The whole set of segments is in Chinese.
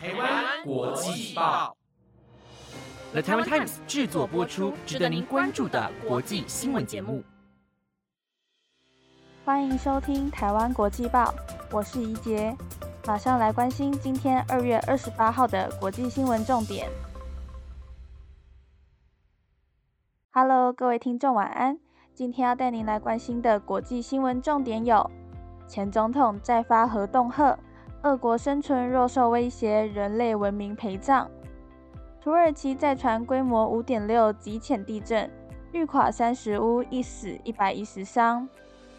台湾国际报，The Taiwan Times 制作播出，值得您关注的国际新闻节目。欢迎收听台湾国际报，我是怡杰，马上来关心今天二月二十八号的国际新闻重点。Hello，各位听众，晚安。今天要带您来关心的国际新闻重点有：前总统再发核恫吓，俄国生存若受威胁，人类文明陪葬；土耳其再传规模五点六级浅地震，遇垮三十屋，一死一百一十伤。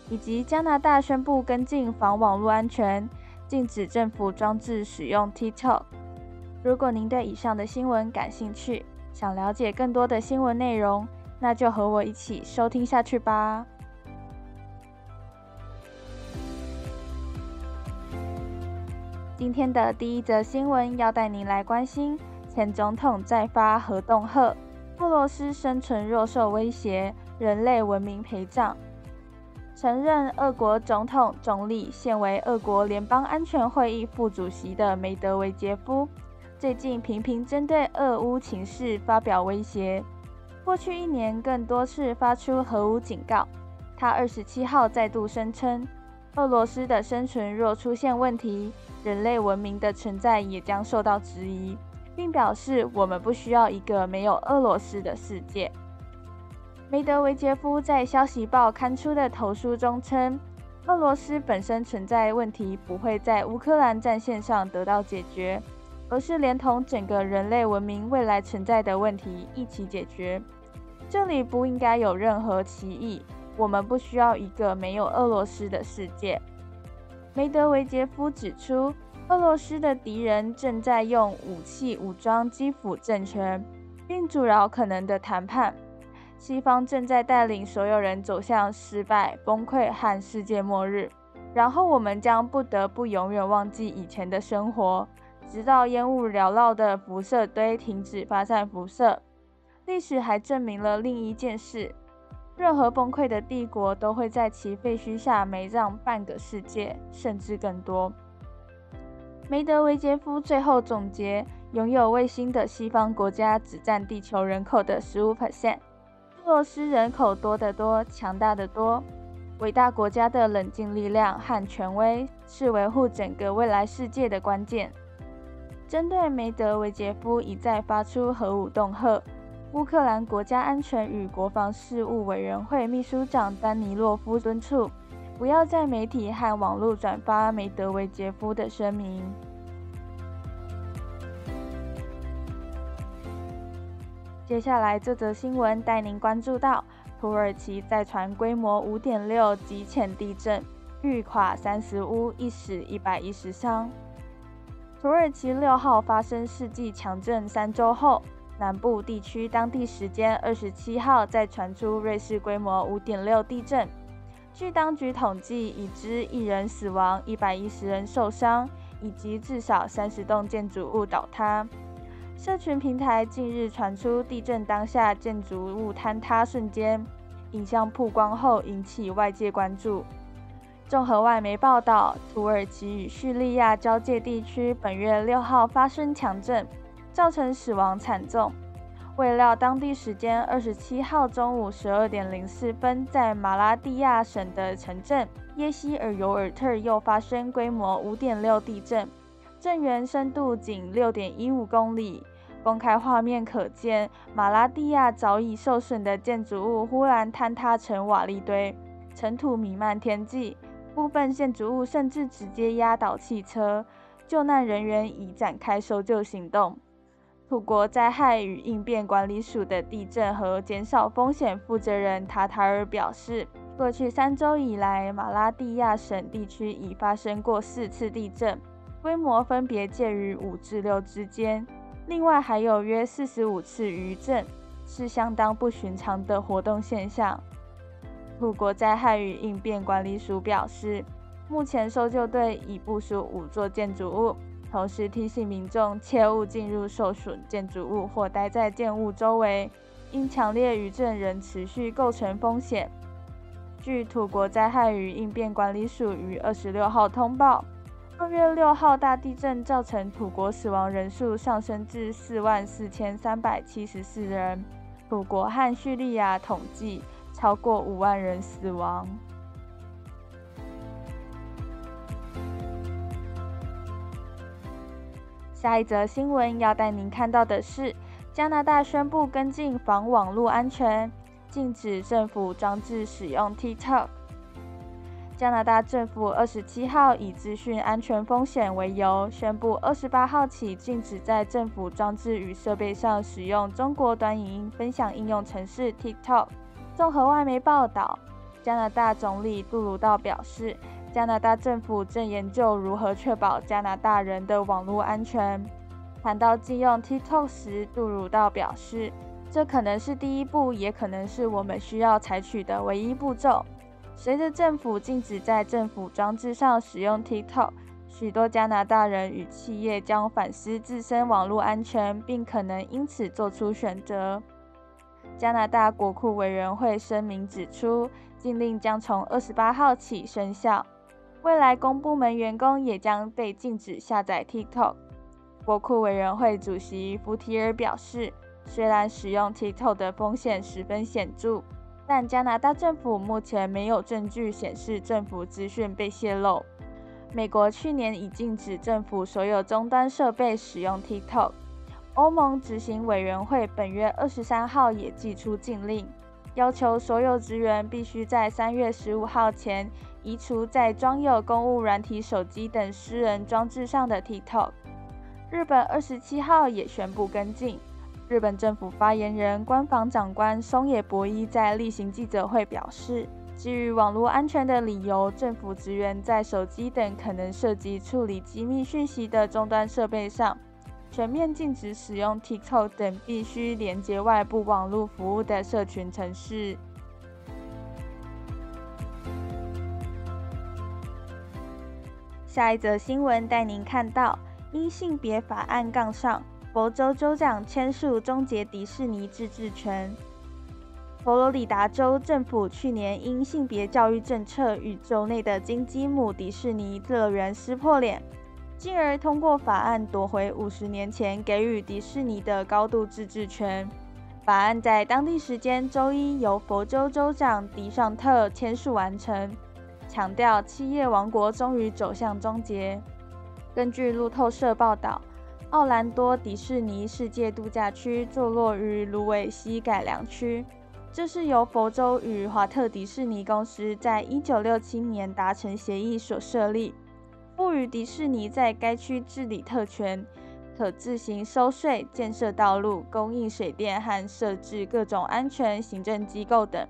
以及加拿大宣布跟进防网络安全，禁止政府装置使用 TikTok。如果您对以上的新闻感兴趣，想了解更多的新闻内容，那就和我一起收听下去吧。今天的第一则新闻要带您来关心前总统再发核恫吓，俄罗斯生存若受威胁，人类文明陪葬。曾任俄国总统、总理，现为俄国联邦安全会议副主席的梅德韦杰夫，最近频频针对俄乌情势发表威胁。过去一年，更多次发出核武警告。他二十七号再度声称，俄罗斯的生存若出现问题，人类文明的存在也将受到质疑，并表示我们不需要一个没有俄罗斯的世界。梅德韦杰夫在《消息报》刊出的投书中称，俄罗斯本身存在问题不会在乌克兰战线上得到解决，而是连同整个人类文明未来存在的问题一起解决。这里不应该有任何歧义。我们不需要一个没有俄罗斯的世界。梅德韦杰夫指出，俄罗斯的敌人正在用武器武装基辅政权，并阻挠可能的谈判。西方正在带领所有人走向失败、崩溃和世界末日，然后我们将不得不永远忘记以前的生活，直到烟雾缭绕的辐射堆停止发散辐射。历史还证明了另一件事：任何崩溃的帝国都会在其废墟下埋葬半个世界，甚至更多。梅德韦杰夫最后总结：拥有卫星的西方国家只占地球人口的十五 percent。俄罗斯人口多得多，强大的多。伟大国家的冷静力量和权威是维护整个未来世界的关键。针对梅德韦杰夫一再发出核武恫吓，乌克兰国家安全与国防事务委员会秘书长丹尼洛夫敦促，不要在媒体和网络转发梅德韦杰夫的声明。接下来这则新闻带您关注到土耳其再传规模五点六极浅地震，遇垮三十屋，一死一百一十伤。土耳其六号发生世纪强震三周后，南部地区当地时间二十七号再传出瑞士规模五点六地震。据当局统计，已知一人死亡，一百一十人受伤，以及至少三十栋建筑物倒塌。社群平台近日传出地震当下建筑物坍塌瞬间，影像曝光后引起外界关注。综合外媒报道，土耳其与叙利亚交界地区本月六号发生强震，造成死亡惨重。未料当地时间二十七号中午十二点零四分，在马拉蒂亚省的城镇耶希尔尤尔特又发生规模五点六地震。震源深度仅六点一五公里。公开画面可见，马拉蒂亚早已受损的建筑物忽然坍塌成瓦砾堆，尘土弥漫天际，部分建筑物甚至直接压倒汽车。救难人员已展开搜救行动。土国灾害与应变管理署的地震和减少风险负责人塔塔尔表示，过去三周以来，马拉蒂亚省地区已发生过四次地震。规模分别介于五至六之间，另外还有约四十五次余震，是相当不寻常的活动现象。土国灾害与应变管理署表示，目前搜救队已部署五座建筑物，同时提醒民众切勿进入受损建筑物或待在建物周围，因强烈余震仍持续构成风险。据土国灾害与应变管理署于二十六号通报。二月六号大地震造成土国死亡人数上升至四万四千三百七十四人，土国和叙利亚统计超过五万人死亡。下一则新闻要带您看到的是，加拿大宣布跟进防网络安全，禁止政府装置使用 TikTok。加拿大政府二十七号以资讯安全风险为由，宣布二十八号起禁止在政府装置与设备上使用中国短影音分享应用程式 TikTok。综合外媒报道，加拿大总理杜鲁道表示，加拿大政府正研究如何确保加拿大人的网络安全。谈到禁用 TikTok 时，杜鲁道表示，这可能是第一步，也可能是我们需要采取的唯一步骤。随着政府禁止在政府装置上使用 TikTok，许多加拿大人与企业将反思自身网络安全，并可能因此做出选择。加拿大国库委员会声明指出，禁令将从二十八号起生效，未来公部门员工也将被禁止下载 TikTok。国库委员会主席福提尔表示，虽然使用 TikTok 的风险十分显著。但加拿大政府目前没有证据显示政府资讯被泄露。美国去年已禁止政府所有终端设备使用 TikTok。欧盟执行委员会本月二十三号也寄出禁令，要求所有职员必须在三月十五号前移除在装有公务软体手机等私人装置上的 TikTok。日本二十七号也宣布跟进。日本政府发言人、官房长官松野博一在例行记者会表示，基于网络安全的理由，政府职员在手机等可能涉及处理机密讯息的终端设备上，全面禁止使用 TikTok 等必须连接外部网络服务的社群程式。下一则新闻带您看到因性别法案杠上。佛州州长签署终结迪士尼自治权。佛罗里达州政府去年因性别教育政策与州内的金鸡母迪士尼乐园撕破脸，进而通过法案夺回五十年前给予迪士尼的高度自治权。法案在当地时间周一由佛州州长迪尚特签署完成，强调企业王国终于走向终结。根据路透社报道。奥兰多迪士尼世界度假区坐落于芦苇溪改良区，这是由佛州与华特迪士尼公司在一九六七年达成协议所设立，赋予迪士尼在该区治理特权，可自行收税、建设道路、供应水电和设置各种安全行政机构等。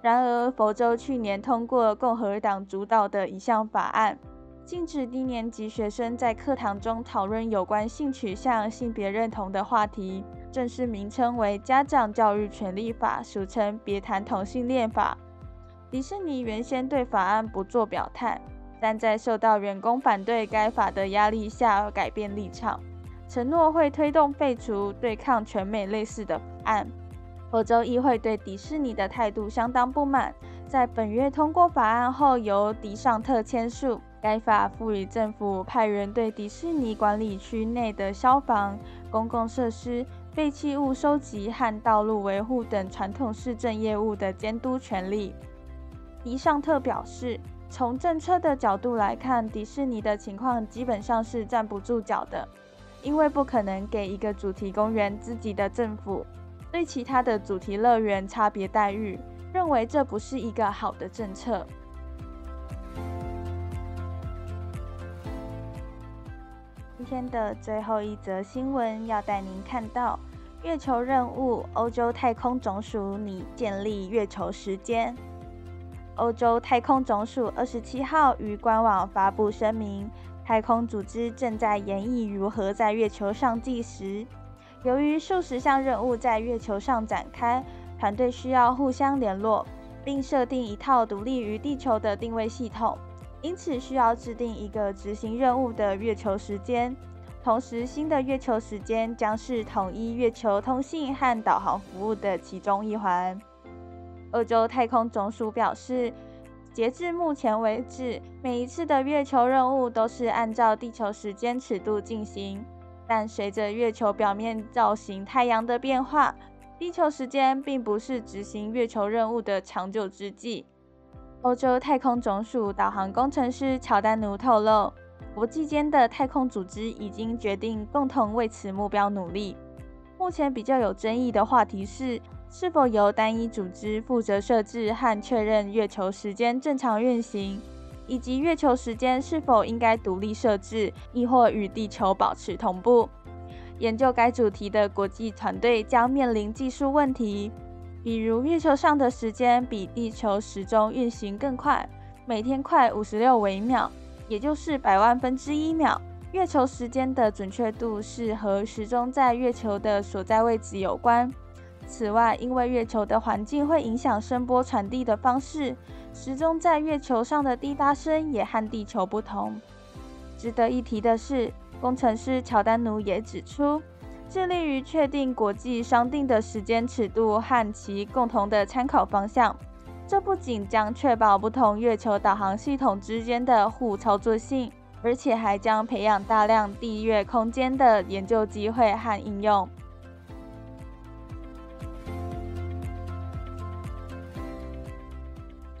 然而，佛州去年通过共和党主导的一项法案。禁止低年级学生在课堂中讨论有关性取向、性别认同的话题，正式名称为《家长教育权利法》，俗称《别谈同性恋法》。迪士尼原先对法案不做表态，但在受到员工反对该法的压力下而改变立场，承诺会推动废除对抗全美类似的法案。欧洲议会对迪士尼的态度相当不满，在本月通过法案后，由迪尚特签署。该法赋予政府派员对迪士尼管理区内的消防、公共设施、废弃物收集和道路维护等传统市政业务的监督权利。迪尚特表示，从政策的角度来看，迪士尼的情况基本上是站不住脚的，因为不可能给一个主题公园自己的政府对其他的主题乐园差别待遇，认为这不是一个好的政策。今天的最后一则新闻要带您看到月球任务，欧洲太空总署拟建立月球时间。欧洲太空总署二十七号于官网发布声明，太空组织正在研议如何在月球上计时。由于数十项任务在月球上展开，团队需要互相联络，并设定一套独立于地球的定位系统。因此，需要制定一个执行任务的月球时间。同时，新的月球时间将是统一月球通信和导航服务的其中一环。欧洲太空总署表示，截至目前为止，每一次的月球任务都是按照地球时间尺度进行，但随着月球表面造型太阳的变化，地球时间并不是执行月球任务的长久之计。欧洲太空总署导航工程师乔丹奴透露，国际间的太空组织已经决定共同为此目标努力。目前比较有争议的话题是，是否由单一组织负责设置和确认月球时间正常运行，以及月球时间是否应该独立设置，亦或与地球保持同步。研究该主题的国际团队将面临技术问题。比如月球上的时间比地球时钟运行更快，每天快五十六微秒，也就是百万分之一秒。月球时间的准确度是和时钟在月球的所在位置有关。此外，因为月球的环境会影响声波传递的方式，时钟在月球上的滴答声也和地球不同。值得一提的是，工程师乔丹奴也指出。致力于确定国际商定的时间尺度和其共同的参考方向，这不仅将确保不同月球导航系统之间的互操作性，而且还将培养大量地月空间的研究机会和应用。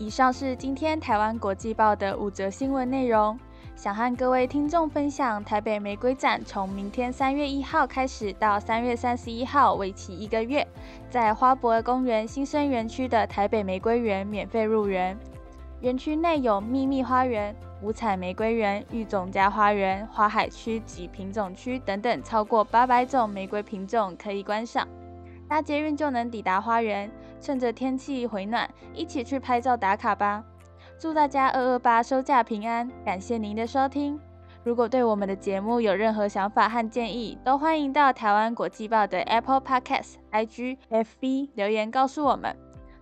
以上是今天台湾国际报的五则新闻内容。想和各位听众分享，台北玫瑰展从明天三月一号开始到三月三十一号，为期一个月，在花博公园新生园区的台北玫瑰园免费入园。园区内有秘密花园、五彩玫瑰园、育种家花园、花海区及品种区等等，超过八百种玫瑰品种可以观赏。搭捷运就能抵达花园，趁着天气回暖，一起去拍照打卡吧。祝大家二二八收假平安！感谢您的收听。如果对我们的节目有任何想法和建议，都欢迎到台湾国际报的 Apple Podcast、IG、FB 留言告诉我们。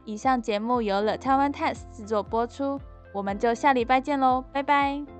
以上节目由了台湾 Times 制作播出，我们就下礼拜见喽，拜拜。